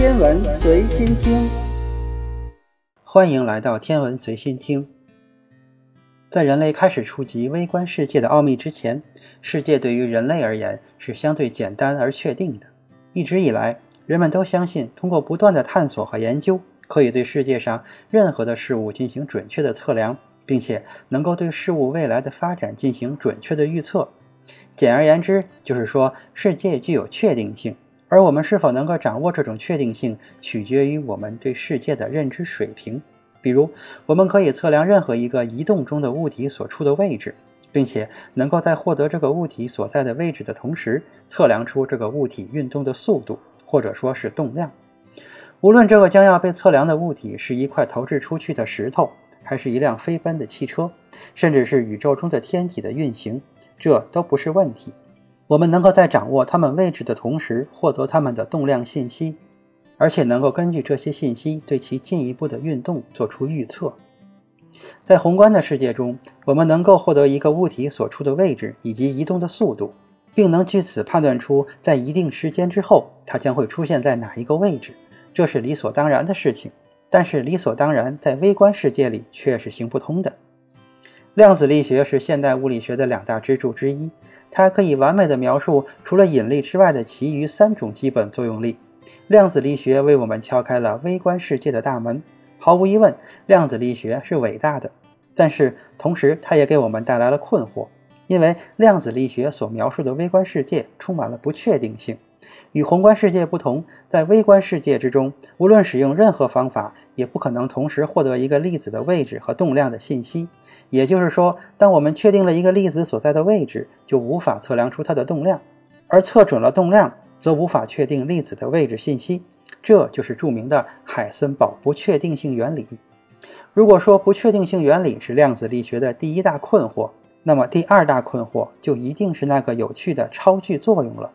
天文随心听，欢迎来到天文随心听。在人类开始触及微观世界的奥秘之前，世界对于人类而言是相对简单而确定的。一直以来，人们都相信，通过不断的探索和研究，可以对世界上任何的事物进行准确的测量，并且能够对事物未来的发展进行准确的预测。简而言之，就是说世界具有确定性。而我们是否能够掌握这种确定性，取决于我们对世界的认知水平。比如，我们可以测量任何一个移动中的物体所处的位置，并且能够在获得这个物体所在的位置的同时，测量出这个物体运动的速度，或者说是动量。无论这个将要被测量的物体是一块投掷出去的石头，还是一辆飞奔的汽车，甚至是宇宙中的天体的运行，这都不是问题。我们能够在掌握它们位置的同时，获得它们的动量信息，而且能够根据这些信息对其进一步的运动做出预测。在宏观的世界中，我们能够获得一个物体所处的位置以及移动的速度，并能据此判断出在一定时间之后它将会出现在哪一个位置，这是理所当然的事情。但是，理所当然在微观世界里却是行不通的。量子力学是现代物理学的两大支柱之一。它可以完美的描述除了引力之外的其余三种基本作用力。量子力学为我们敲开了微观世界的大门。毫无疑问，量子力学是伟大的，但是同时它也给我们带来了困惑，因为量子力学所描述的微观世界充满了不确定性。与宏观世界不同，在微观世界之中，无论使用任何方法，也不可能同时获得一个粒子的位置和动量的信息。也就是说，当我们确定了一个粒子所在的位置，就无法测量出它的动量；而测准了动量，则无法确定粒子的位置信息。这就是著名的海森堡不确定性原理。如果说不确定性原理是量子力学的第一大困惑，那么第二大困惑就一定是那个有趣的超距作用了。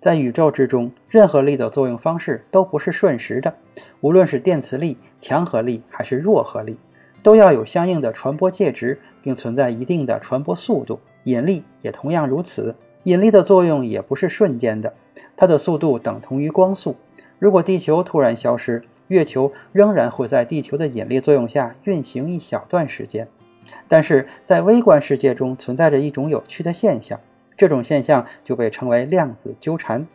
在宇宙之中，任何力的作用方式都不是瞬时的，无论是电磁力、强合力还是弱合力。都要有相应的传播介质，并存在一定的传播速度。引力也同样如此。引力的作用也不是瞬间的，它的速度等同于光速。如果地球突然消失，月球仍然会在地球的引力作用下运行一小段时间。但是在微观世界中存在着一种有趣的现象，这种现象就被称为量子纠缠。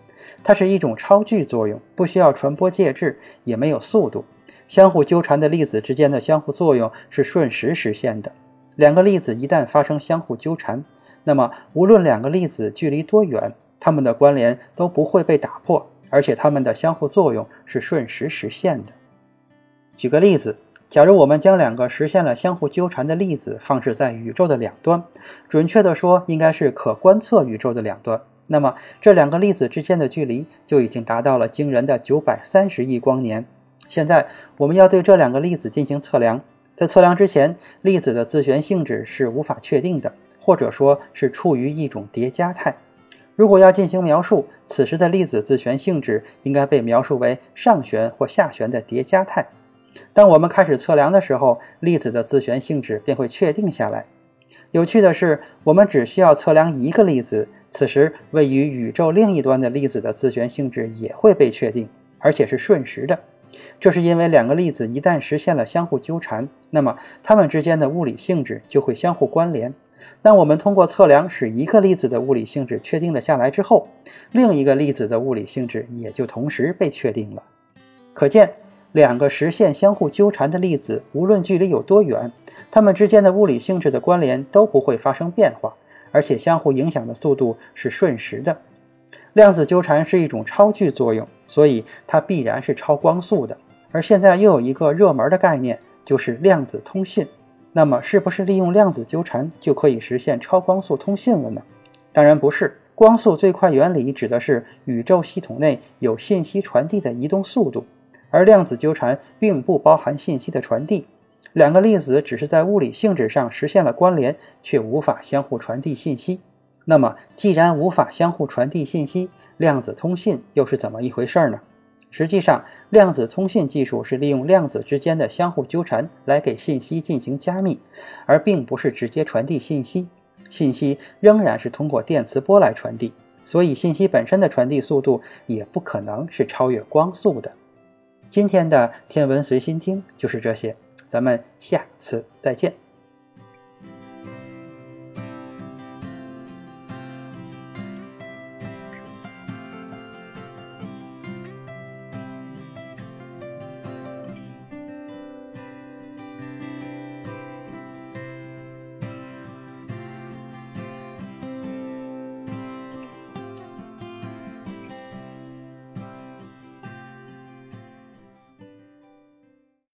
它是一种超距作用，不需要传播介质，也没有速度。相互纠缠的粒子之间的相互作用是瞬时实现的。两个粒子一旦发生相互纠缠，那么无论两个粒子距离多远，它们的关联都不会被打破，而且它们的相互作用是瞬时实现的。举个例子，假如我们将两个实现了相互纠缠的粒子放置在宇宙的两端，准确地说，应该是可观测宇宙的两端，那么这两个粒子之间的距离就已经达到了惊人的九百三十亿光年。现在我们要对这两个粒子进行测量，在测量之前，粒子的自旋性质是无法确定的，或者说是处于一种叠加态。如果要进行描述，此时的粒子自旋性质应该被描述为上旋或下旋的叠加态。当我们开始测量的时候，粒子的自旋性质便会确定下来。有趣的是，我们只需要测量一个粒子，此时位于宇宙另一端的粒子的自旋性质也会被确定，而且是瞬时的。这是因为两个粒子一旦实现了相互纠缠，那么它们之间的物理性质就会相互关联。当我们通过测量使一个粒子的物理性质确定了下来之后，另一个粒子的物理性质也就同时被确定了。可见，两个实现相互纠缠的粒子，无论距离有多远，它们之间的物理性质的关联都不会发生变化，而且相互影响的速度是瞬时的。量子纠缠是一种超距作用。所以它必然是超光速的，而现在又有一个热门的概念，就是量子通信。那么，是不是利用量子纠缠就可以实现超光速通信了呢？当然不是。光速最快原理指的是宇宙系统内有信息传递的移动速度，而量子纠缠并不包含信息的传递。两个粒子只是在物理性质上实现了关联，却无法相互传递信息。那么，既然无法相互传递信息，量子通信又是怎么一回事呢？实际上，量子通信技术是利用量子之间的相互纠缠来给信息进行加密，而并不是直接传递信息。信息仍然是通过电磁波来传递，所以信息本身的传递速度也不可能是超越光速的。今天的天文随心听就是这些，咱们下次再见。